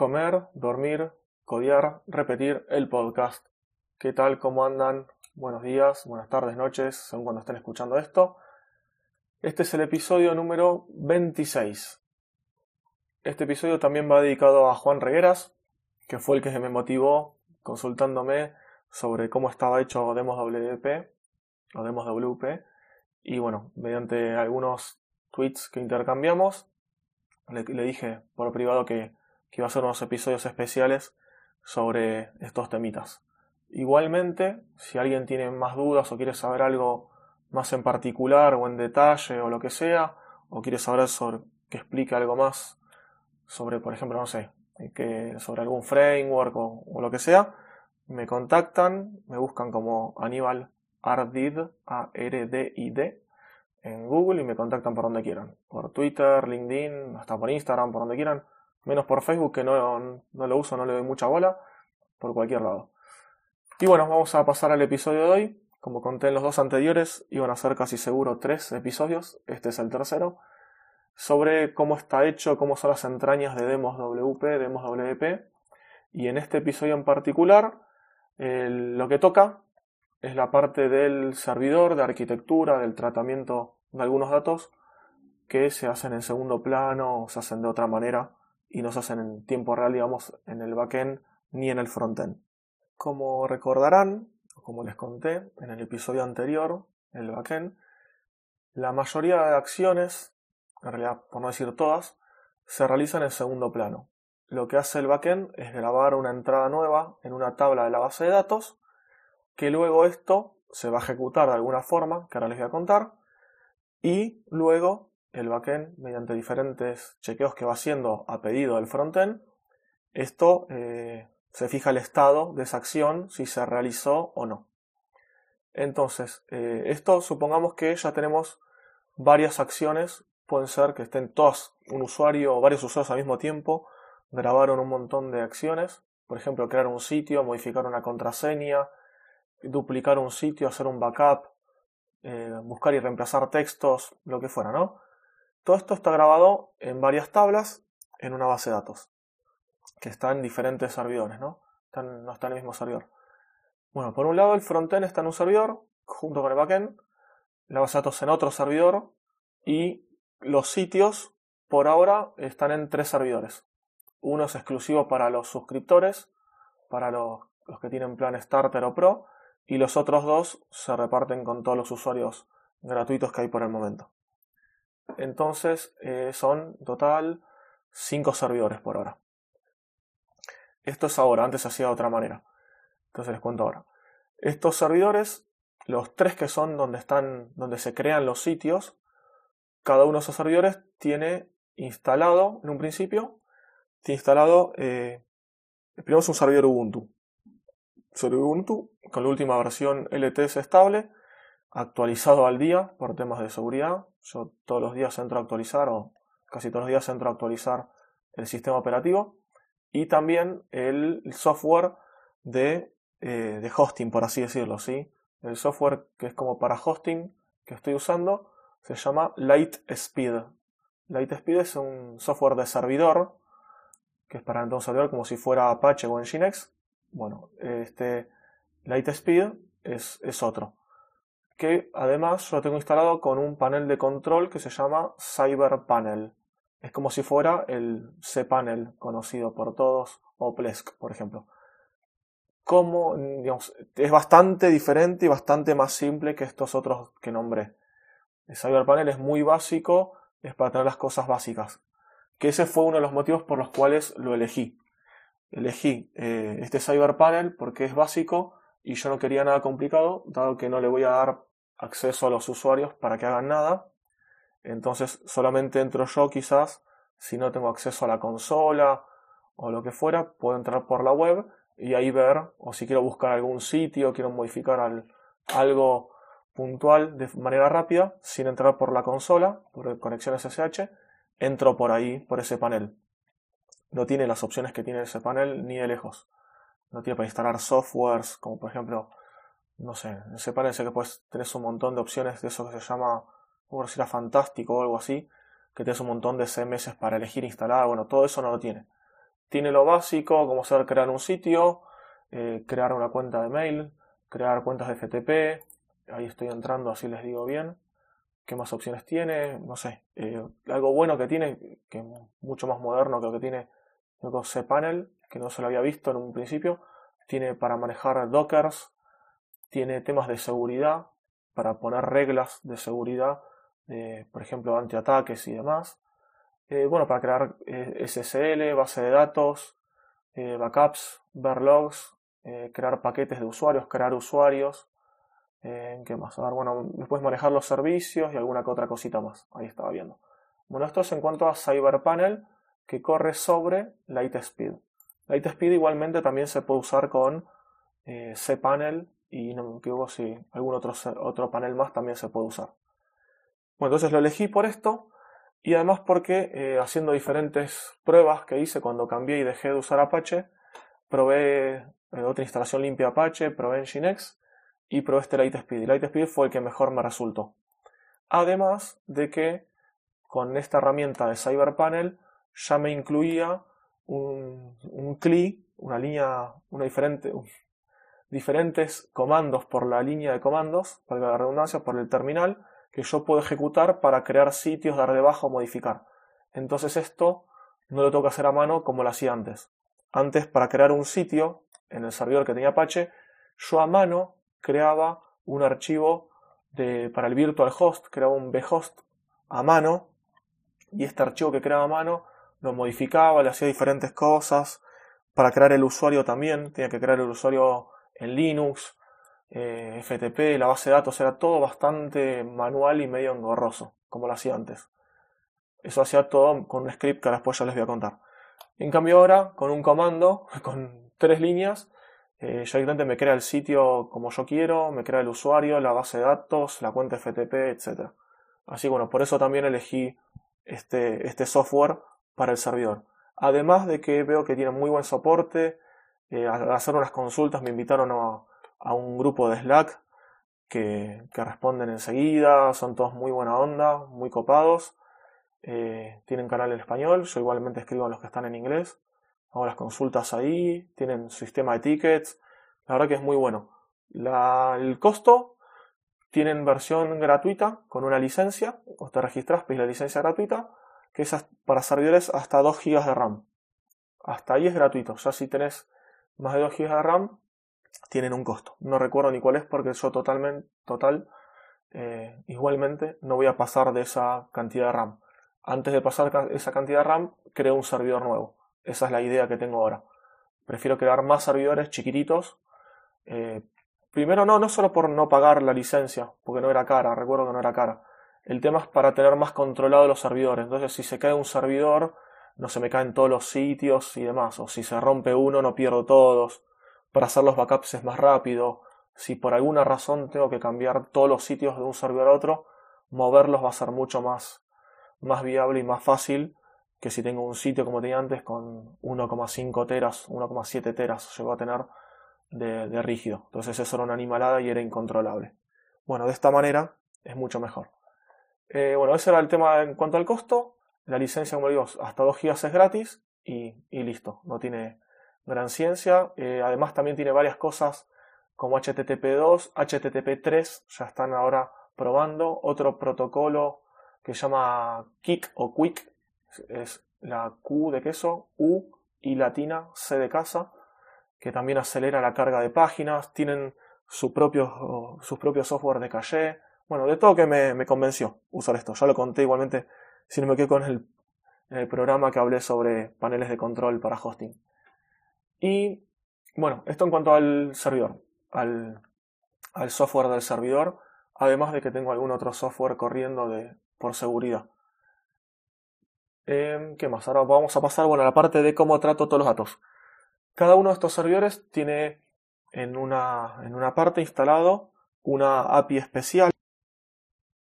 comer, dormir, codiar, repetir el podcast. ¿Qué tal? ¿Cómo andan? Buenos días, buenas tardes, noches, según cuando estén escuchando esto. Este es el episodio número 26. Este episodio también va dedicado a Juan Regueras, que fue el que me motivó consultándome sobre cómo estaba hecho Demos WP o Demos WP. Y bueno, mediante algunos tweets que intercambiamos, le, dije por privado que, que iba a hacer unos episodios especiales sobre estos temitas. Igualmente, si alguien tiene más dudas o quiere saber algo más en particular o en detalle o lo que sea, o quiere saber sobre que explique algo más sobre, por ejemplo, no sé, que sobre algún framework o, o, lo que sea, me contactan, me buscan como Aníbal Ardid, A-R-D-I-D, en Google y me contactan por donde quieran. Por Twitter, LinkedIn, hasta por Instagram, por donde quieran. Menos por Facebook, que no, no lo uso, no le doy mucha bola. Por cualquier lado. Y bueno, vamos a pasar al episodio de hoy. Como conté en los dos anteriores, iban a ser casi seguro tres episodios. Este es el tercero. Sobre cómo está hecho, cómo son las entrañas de Demos WP, Demos WP. Y en este episodio en particular, lo que toca es la parte del servidor, de arquitectura, del tratamiento de algunos datos que se hacen en segundo plano o se hacen de otra manera y no se hacen en tiempo real, digamos, en el backend ni en el frontend. Como recordarán, como les conté en el episodio anterior, el backend, la mayoría de acciones, en realidad por no decir todas, se realizan en segundo plano. Lo que hace el backend es grabar una entrada nueva en una tabla de la base de datos que luego esto se va a ejecutar de alguna forma, que ahora les voy a contar, y luego el backend, mediante diferentes chequeos que va haciendo a pedido del frontend, esto eh, se fija el estado de esa acción, si se realizó o no. Entonces, eh, esto supongamos que ya tenemos varias acciones, pueden ser que estén todas, un usuario o varios usuarios al mismo tiempo, grabaron un montón de acciones, por ejemplo, crear un sitio, modificar una contraseña, duplicar un sitio, hacer un backup, eh, buscar y reemplazar textos, lo que fuera, ¿no? Todo esto está grabado en varias tablas en una base de datos, que está en diferentes servidores, ¿no? no está en el mismo servidor. Bueno, por un lado el frontend está en un servidor, junto con el backend, la base de datos en otro servidor, y los sitios, por ahora, están en tres servidores. Uno es exclusivo para los suscriptores, para los, los que tienen plan Starter o Pro, y los otros dos se reparten con todos los usuarios gratuitos que hay por el momento. Entonces eh, son total 5 servidores por ahora. Esto es ahora, antes se hacía de otra manera. Entonces les cuento ahora. Estos servidores, los tres que son donde están, donde se crean los sitios, cada uno de esos servidores tiene instalado, en un principio, tiene instalado, eh, primero es un servidor Ubuntu sobre Ubuntu con la última versión LTS estable, actualizado al día por temas de seguridad. Yo todos los días entro a actualizar o casi todos los días entro a actualizar el sistema operativo y también el software de, eh, de hosting, por así decirlo, ¿sí? El software que es como para hosting que estoy usando se llama Lightspeed. Lightspeed es un software de servidor que es para entonces servidor como si fuera Apache o Nginx bueno, este Lightspeed es, es otro. Que además lo tengo instalado con un panel de control que se llama CyberPanel. Es como si fuera el cPanel conocido por todos, o Plesk, por ejemplo. Como, es bastante diferente y bastante más simple que estos otros que nombré. El CyberPanel es muy básico, es para tener las cosas básicas. Que ese fue uno de los motivos por los cuales lo elegí elegí eh, este Cyber Panel porque es básico y yo no quería nada complicado, dado que no le voy a dar acceso a los usuarios para que hagan nada. Entonces solamente entro yo quizás, si no tengo acceso a la consola o lo que fuera, puedo entrar por la web y ahí ver, o si quiero buscar algún sitio, quiero modificar algo puntual de manera rápida, sin entrar por la consola, por conexión SSH, entro por ahí, por ese panel no tiene las opciones que tiene ese panel ni de lejos. No tiene para instalar softwares, como por ejemplo, no sé, sé que puedes, tenés un montón de opciones de eso que se llama, como fantástico o algo así, que tienes un montón de CMS para elegir instalar, bueno, todo eso no lo tiene. tiene lo básico, como saber crear un sitio, eh, crear una cuenta de mail, crear cuentas de FTP. Ahí estoy entrando, así les digo bien. ¿Qué más opciones tiene? No sé. Eh, algo bueno que tiene, que es mucho más moderno que lo que tiene cPanel, que no se lo había visto en un principio. Tiene para manejar dockers, tiene temas de seguridad, para poner reglas de seguridad, por ejemplo, antiataques y demás. Eh, bueno, para crear eh, SSL, base de datos, eh, backups, ver logs, crear paquetes de usuarios, crear usuarios. ¿Qué más? A ver, bueno, después manejar los servicios y alguna que otra cosita más. Ahí estaba viendo. Bueno, esto es en cuanto a CyberPanel que corre sobre Lightspeed. Lightspeed igualmente también se puede usar con cPanel y no me equivoco si algún otro, otro panel más también se puede usar. Bueno, entonces lo elegí por esto y además porque eh, haciendo diferentes pruebas que hice cuando cambié y dejé de usar Apache, probé eh, otra instalación limpia Apache, probé Nginx y probé este Lightspeed. Lightspeed fue el que mejor me resultó. Además de que con esta herramienta de CyberPanel ya me incluía un, un CLI, una línea, una diferente, diferentes comandos por la línea de comandos, para la redundancia, por el terminal, que yo puedo ejecutar para crear sitios, dar de baja o modificar. Entonces esto no lo tengo que hacer a mano como lo hacía antes. Antes para crear un sitio en el servidor que tenía Apache, yo a mano creaba un archivo de, para el virtual host, creaba un vhost a mano y este archivo que creaba a mano lo modificaba, le hacía diferentes cosas. Para crear el usuario también, tenía que crear el usuario en Linux, eh, FTP, la base de datos, era todo bastante manual y medio engorroso, como lo hacía antes. Eso hacía todo con un script que después ya les voy a contar. En cambio ahora, con un comando, con tres líneas, eh, ya directamente me crea el sitio como yo quiero, me crea el usuario, la base de datos, la cuenta FTP, etc. Así bueno, por eso también elegí este, este software para el servidor. Además de que veo que tiene muy buen soporte, eh, al hacer unas consultas me invitaron a, a un grupo de Slack que, responden enseguida, son todos muy buena onda, muy copados, eh, tienen canal en español, yo igualmente escribo a los que están en inglés, hago las consultas ahí, tienen sistema de tickets, la verdad que es muy bueno. el costo, tienen versión gratuita con una licencia, o te registras, pedís la licencia gratuita, que es para servidores hasta 2 GB de RAM. Hasta ahí es gratuito, ya si tenés más de 2 GB de RAM, tienen un costo. No recuerdo ni cuál es porque yo totalmente, total, eh, igualmente no voy a pasar de esa cantidad de RAM. Antes de pasar esa cantidad de RAM, creo un servidor nuevo. Esa es la idea que tengo ahora. Prefiero crear más servidores chiquititos. Eh, primero no, no solo por no pagar la licencia, porque no era cara, recuerdo que no era cara. El tema es para tener más controlado los servidores. Entonces, si se cae un servidor, no se me caen todos los sitios y demás. O si se rompe uno, no pierdo todos para hacer los backups es más rápido. Si por alguna razón tengo que cambiar todos los sitios de un servidor a otro, moverlos va a ser mucho más, más viable y más fácil que si tengo un sitio como tenía antes con 1,5 teras, 1,7 teras llegó a tener de, rígido. Entonces eso era una animalada y era incontrolable. Bueno, de esta manera es mucho mejor. Eh, bueno, ese era el tema en cuanto al costo. La licencia, como digo, hasta 2 GB es gratis y, listo. No tiene, gran ciencia. Eh, además también tiene varias cosas como HTTP2, HTTP3, ya están ahora probando. Otro protocolo que se llama Kik o Quick, es la Q de queso, U y latina, C de casa, que también acelera la carga de páginas. Tienen su propio, sus propios software de caché. Bueno, de todo que me, convenció usar esto. Ya lo conté igualmente, si no me quedo con el, el programa que hablé sobre paneles de control para hosting. Y bueno, esto en cuanto al servidor, al, software del servidor, además de que tengo algún otro software corriendo de, por seguridad. Em, ¿Qué más? Ahora vamos a pasar bueno, a la parte de cómo trato todos los datos. Cada uno de estos servidores tiene en una, en una parte instalado una API especial.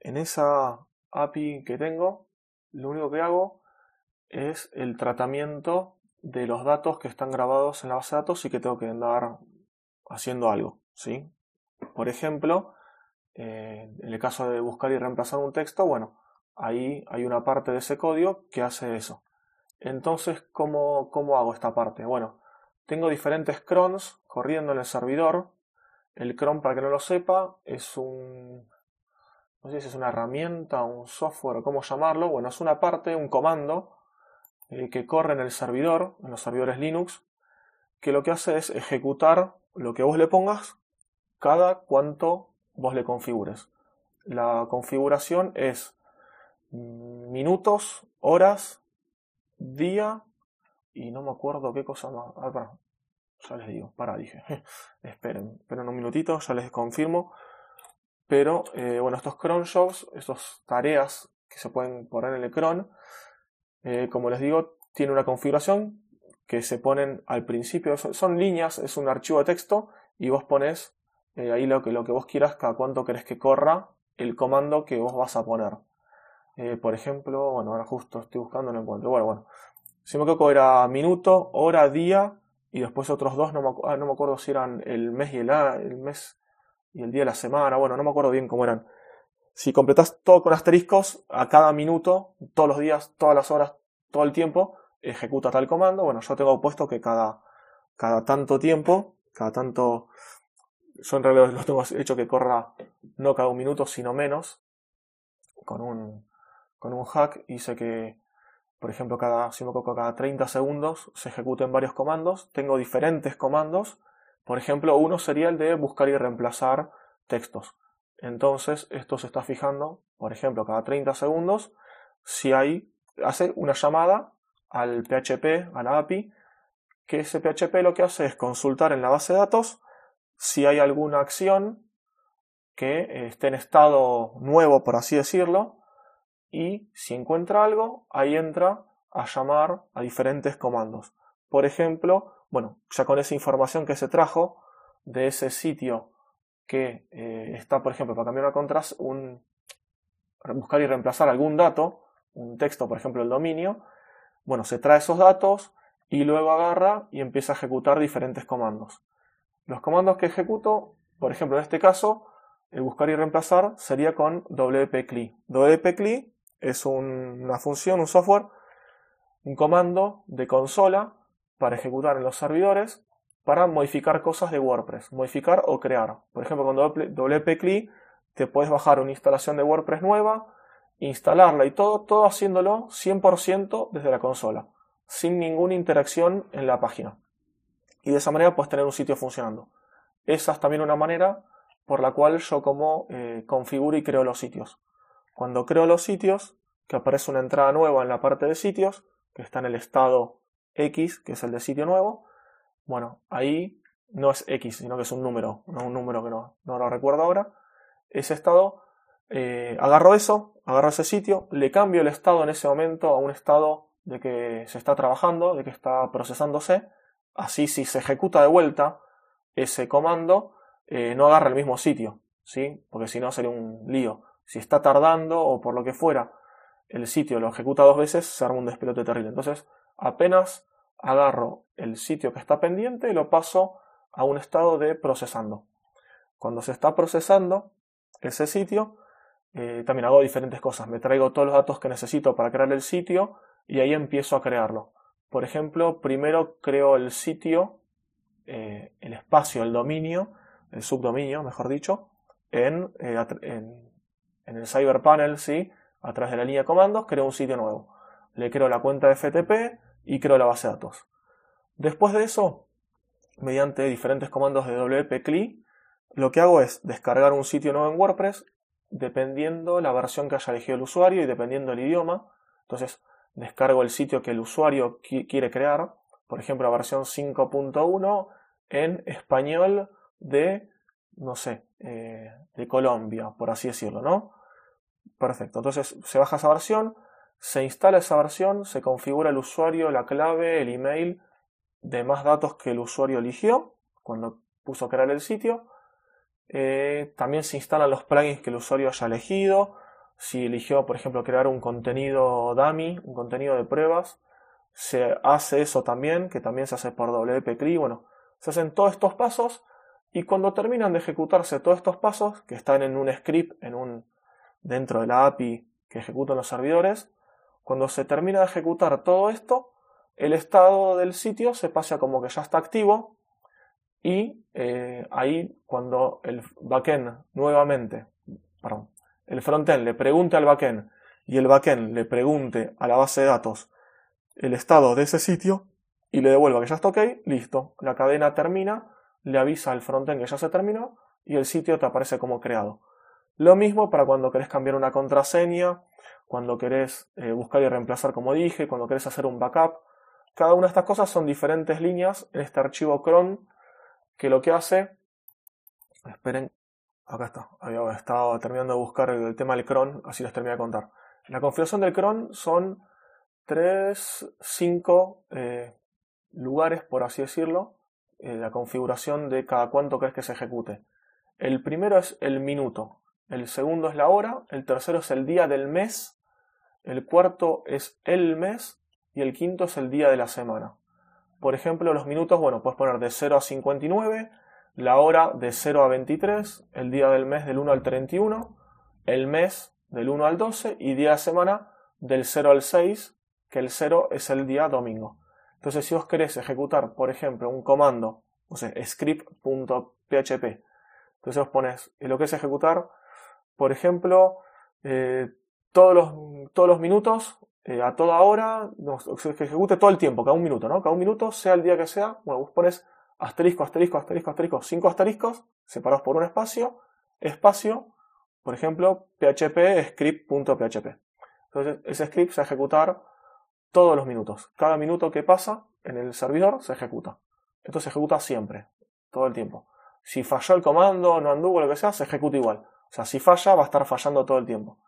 En esa API que tengo, lo único que hago es el tratamiento de los datos que están grabados en la base de datos y que tengo que andar haciendo algo. ¿sí? Por ejemplo, eh, en el caso de buscar y reemplazar un texto, bueno, ahí hay una parte de ese código que hace eso. Entonces, ¿cómo, ¿cómo hago esta parte? Bueno, tengo diferentes crons corriendo en el servidor. El cron, para que no lo sepa, es un... No sé si es una herramienta, un software, cómo llamarlo. Bueno, es una parte, un comando eh, que corre en el servidor, en los servidores Linux, que lo que hace es ejecutar lo que vos le pongas cada cuanto vos le configures. La configuración es minutos, horas, día y no me acuerdo qué cosa más. Ah, ya les digo, para, dije. esperen, esperen un minutito, ya les confirmo. Pero eh, bueno, estos cron jobs, estas tareas que se pueden poner en el cron, eh, como les digo, tiene una configuración que se ponen al principio. Son, líneas, es un archivo de texto y vos pones eh, ahí lo que, lo que vos quieras, cada cuánto querés que corra el comando que vos vas a poner. Eh, por ejemplo, bueno, ahora justo estoy buscando, no encuentro. Bueno, bueno. Si me equivoco era minuto, hora, día y después otros dos, no me, ah, no me acuerdo si eran el mes y el, el mes y el día de la semana, bueno, no me acuerdo bien cómo eran. Si completas todo con asteriscos, a cada minuto, todos los días, todas las horas, todo el tiempo, ejecuta tal comando. Bueno, yo tengo puesto que cada, cada tanto tiempo, cada tanto, yo en realidad lo tengo hecho que corra no cada un minuto, sino menos, con un, con un hack hice que, por ejemplo, cada, si me cada 30 segundos se ejecuten varios comandos. Tengo diferentes comandos. Por ejemplo, uno sería el de buscar y reemplazar textos. Entonces, esto se está fijando, por ejemplo, cada 30 segundos, si hay, hace una llamada al PHP, a la API, que ese PHP lo que hace es consultar en la base de datos si hay alguna acción que esté en estado nuevo, por así decirlo, y si encuentra algo, ahí entra a llamar a diferentes comandos. Por ejemplo, bueno, ya con esa información que se trajo de ese sitio que eh, está, por ejemplo, para cambiar una contras, un, buscar y reemplazar algún dato, un texto, por ejemplo, el dominio, bueno, se trae esos datos y luego agarra y empieza a ejecutar diferentes comandos. Los comandos que ejecuto, por ejemplo, en este caso, el buscar y reemplazar sería con wp-cli. wp-cli es una función, un software, un comando de consola para ejecutar en los servidores para modificar cosas de WordPress, modificar o crear. Por ejemplo, con wp-cli te puedes bajar una instalación de WordPress nueva, instalarla y todo, todo haciéndolo 100% desde la consola, sin ninguna interacción en la página. Y de esa manera puedes tener un sitio funcionando. Esa es también una manera por la cual yo como eh, configuro y creo los sitios. Cuando creo los sitios, que aparece una entrada nueva en la parte de sitios, que está en el estado X, que es el de sitio nuevo, bueno, ahí no es X, sino que es un número, no un número que no, no lo recuerdo ahora. Ese estado, eh, agarro eso, agarro ese sitio, le cambio el estado en ese momento a un estado de que se está trabajando, de que está procesándose. Así, si se ejecuta de vuelta ese comando, eh, no agarra el mismo sitio, ¿sí? Porque si no sería un lío si está tardando o por lo que fuera, el sitio lo ejecuta dos veces, se arma un despelote terrible. Entonces, apenas agarro el sitio que está pendiente y lo paso a un estado de procesando. Cuando se está procesando ese sitio, eh, también hago diferentes cosas. Me traigo todos los datos que necesito para crear el sitio y ahí empiezo a crearlo. Por ejemplo, primero creo el sitio, eh, el espacio, el dominio, el subdominio, mejor dicho, en, eh, en el CyberPanel, ¿sí? a través de la línea de comandos, creo un sitio nuevo. Le creo la cuenta de FTP y creo la base de datos. Después de eso, mediante diferentes comandos de wp-cli, lo que hago es descargar un sitio nuevo en WordPress dependiendo la versión que haya elegido el usuario y dependiendo el idioma. Entonces, descargo el sitio que el usuario quiere crear, por ejemplo, la versión 5.1 en español de, no sé, eh, de Colombia, por así decirlo, ¿no? Perfecto. Entonces se baja esa versión, se instala esa versión, se configura el usuario, la clave, el email, demás datos que el usuario eligió cuando puso a crear el sitio. Eh, también se instalan los plugins que el usuario haya elegido. Si eligió, por ejemplo, crear un contenido dummy, un contenido de pruebas, se hace eso también, que también se hace por WP-CLI. Bueno, se hacen todos estos pasos y cuando terminan de ejecutarse todos estos pasos, que están en un script, en un, dentro de la API que ejecutan los servidores, Cuando se termina de ejecutar todo esto, el estado del sitio se pasa como que ya está activo y eh, ahí cuando el backend nuevamente, perdón, el frontend le pregunte al backend y el backend le pregunte a la base de datos el estado de ese sitio y le devuelva que ya está ok, listo, la cadena termina, le avisa al frontend que ya se terminó y el sitio te aparece como creado. Lo mismo para cuando querés cambiar una contraseña, cuando querés eh, buscar y reemplazar como dije, cuando querés hacer un backup. Cada una de estas cosas son diferentes líneas en este archivo cron que lo que hace... Esperen, acá está, había estado terminando de buscar el, tema del cron, así les terminé de contar. La configuración del cron son 3, 5 eh, lugares, por así decirlo, eh, la configuración de cada cuánto crees que se ejecute. El primero es el minuto, el segundo es la hora, el tercero es el día del mes, el cuarto es el mes y el quinto es el día de la semana. Por ejemplo, los minutos, bueno, puedes poner de 0 a 59, la hora de 0 a 23, el día del mes del 1 al 31, el mes del 1 al 12 y día de semana del 0 al 6, que el 0 es el día domingo. Entonces, si os queréis ejecutar, por ejemplo, un comando, no sé, script.php, entonces os pones lo que es ejecutar, por ejemplo, eh, todos, los, todos los minutos, eh, a toda hora, que ejecute todo el tiempo, cada un minuto, ¿no? Cada un minuto, sea el día que sea, bueno, vos pones asterisco, asterisco, asterisco, asterisco, cinco asteriscos, separados por un espacio, espacio, por ejemplo, php script.php. Entonces, ese script se va a ejecutar todos los minutos. Cada minuto que pasa en el servidor se ejecuta. Esto se ejecuta siempre, todo el tiempo. Si falló el comando, no anduvo, lo que sea, se ejecuta igual. O sea, si falla, va a estar fallando todo el tiempo.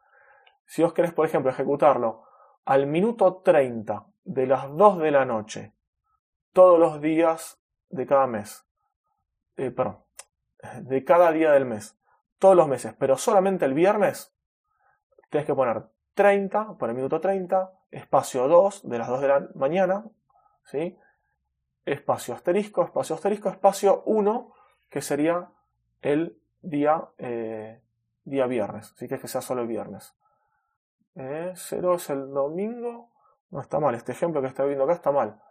Si os querés, por ejemplo, ejecutarlo al minuto 30 de las 2 de la noche, todos los días de cada mes, eh, perdón, de cada día del mes, todos los meses, pero solamente el viernes, tienes que poner 30 por el minuto 30, espacio 2 de las 2 de la mañana, ¿sí? espacio asterisco, espacio asterisco, espacio 1, que sería el día, eh, día viernes, que es que sea solo el viernes. 0 eh, es el domingo, no está mal, este ejemplo que estoy viendo acá está mal.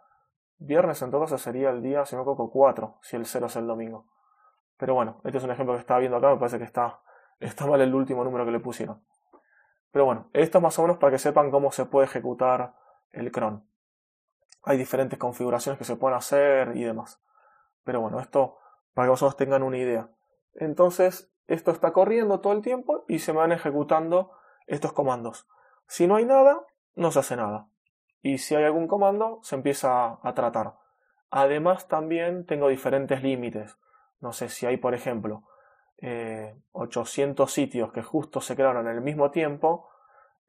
Viernes en todo caso sería el día, si no me 4, si el 0 es el domingo. Pero bueno, este es un ejemplo que estaba viendo acá, me parece que está, está mal el último número que le pusieron. Pero bueno, esto es más o menos para que sepan cómo se puede ejecutar el cron. Hay diferentes configuraciones que se pueden hacer y demás. Pero bueno, esto para que vosotros tengan una idea. Entonces, esto está corriendo todo el tiempo y se van ejecutando estos comandos. Si no hay nada, no se hace nada. Y si hay algún comando, se empieza a tratar. Además, también tengo diferentes límites. No sé si hay, por ejemplo, 800 eh, sitios que justo se crearon en el mismo tiempo,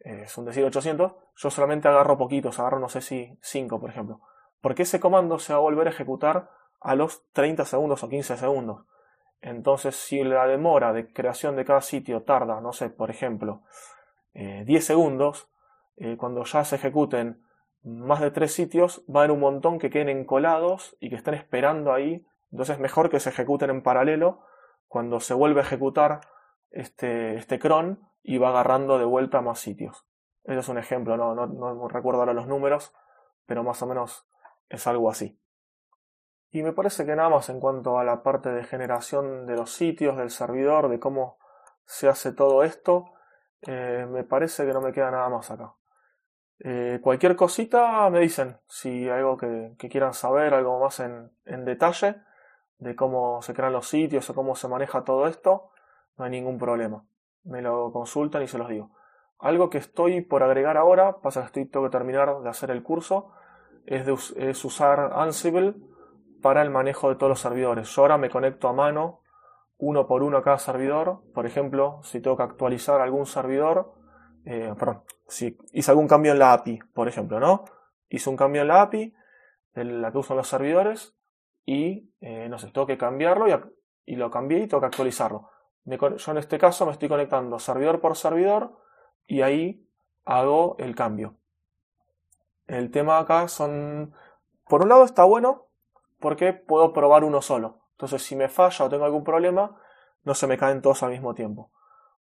eh, es un decir 800, yo solamente agarro poquitos, agarro no sé si 5 por ejemplo, porque ese comando se va a volver a ejecutar a los 30 segundos o 15 segundos. Entonces, si la demora de creación de cada sitio tarda, no sé, por ejemplo, 10 eh, segundos, cuando ya se ejecuten más de 3 sitios, va a haber un montón que queden encolados y que estén esperando ahí. Entonces, es mejor que se ejecuten en paralelo cuando se vuelve a ejecutar este, este cron y va agarrando de vuelta más sitios. Ese es un ejemplo, no, no, recuerdo ahora los números, pero más o menos es algo así. Y me parece que nada más en cuanto a la parte de generación de los sitios, del servidor, de cómo se hace todo esto, eh, me parece que no me queda nada más acá. Eh, cualquier cosita me dicen, si algo que, quieran saber, algo más en, en detalle, de cómo se crean los sitios o cómo se maneja todo esto, no hay ningún problema. Me lo consultan y se los digo. Algo que estoy por agregar ahora, pasa que estoy, tengo que terminar de hacer el curso, es, de, es usar Ansible para el manejo de todos los servidores. Yo ahora me conecto a mano, uno por uno a cada servidor. Por ejemplo, si tengo que actualizar algún servidor, eh, perdón, si hice algún cambio en la API, por ejemplo, ¿no? Hice un cambio en la API, en la que usan los servidores, y eh, no sé, tengo que cambiarlo y, lo cambié y tengo que actualizarlo. yo en este caso me estoy conectando servidor por servidor y ahí hago el cambio. El tema acá son, por un lado está bueno porque puedo probar uno solo. Entonces si me falla o tengo algún problema, no se me caen todos al mismo tiempo.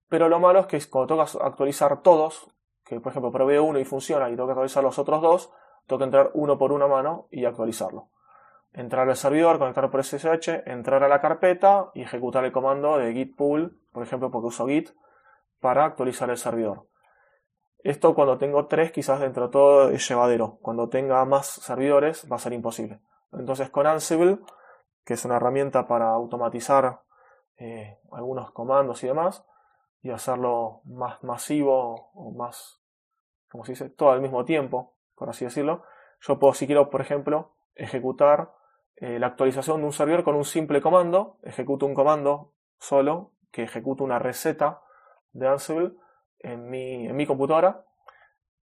Pero lo malo es que cuando tengo actualizar todos, que por ejemplo probé uno y funciona y tengo que actualizar los otros dos, tengo que entrar uno por una mano y actualizarlo. Entrar al servidor, conectar por SSH, entrar a la carpeta y ejecutar el comando de git pull, por ejemplo, porque uso git, para actualizar el servidor. Esto cuando tengo tres, quizás dentro de todo es llevadero. Cuando tenga más servidores va a ser imposible. Entonces con Ansible, que es una herramienta para automatizar eh, algunos comandos y demás, y hacerlo más masivo o más, como se dice, todo al mismo tiempo, por así decirlo, yo puedo, si quiero, por ejemplo, ejecutar eh, la actualización de un servidor con un simple comando, ejecuto un comando solo que ejecuta una receta de Ansible en mi, en mi computadora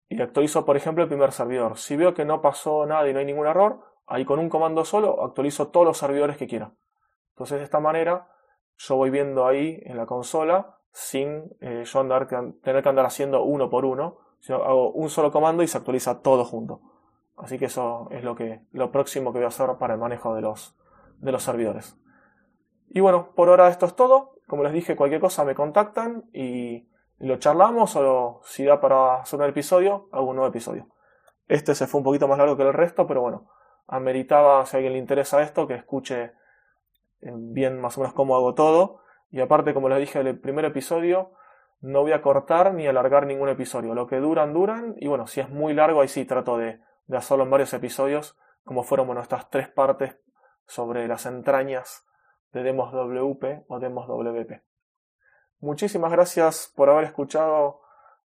y actualizo, por ejemplo, el primer servidor. Si veo que no pasó nada y no hay ningún error, ahí con un comando solo actualizo todos los servidores que quiera. Entonces, de esta manera, yo voy viendo ahí en la consola sin eh, yo andar, tener que andar haciendo uno por uno, sino hago un solo comando y se actualiza todo junto. Así que eso es lo, que, lo próximo que voy a hacer para el manejo de los, de los servidores. Y bueno, por ahora esto es todo. Como les dije, cualquier cosa me contactan y lo charlamos o si da para hacer un episodio, hago un nuevo episodio. Este se fue un poquito más largo que el resto, pero bueno, ameritaba, si a alguien le interesa esto, que escuche bien más o menos cómo hago todo. Y aparte, como les dije en el primer episodio, no voy a cortar ni alargar ningún episodio. Lo que duran, duran. Y bueno, si es muy largo, ahí sí trato de, de hacerlo en varios episodios, como fueron bueno, estas tres partes sobre las entrañas de Demos WP o Demos WP. Muchísimas gracias por haber escuchado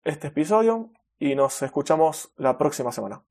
este episodio y nos escuchamos la próxima semana.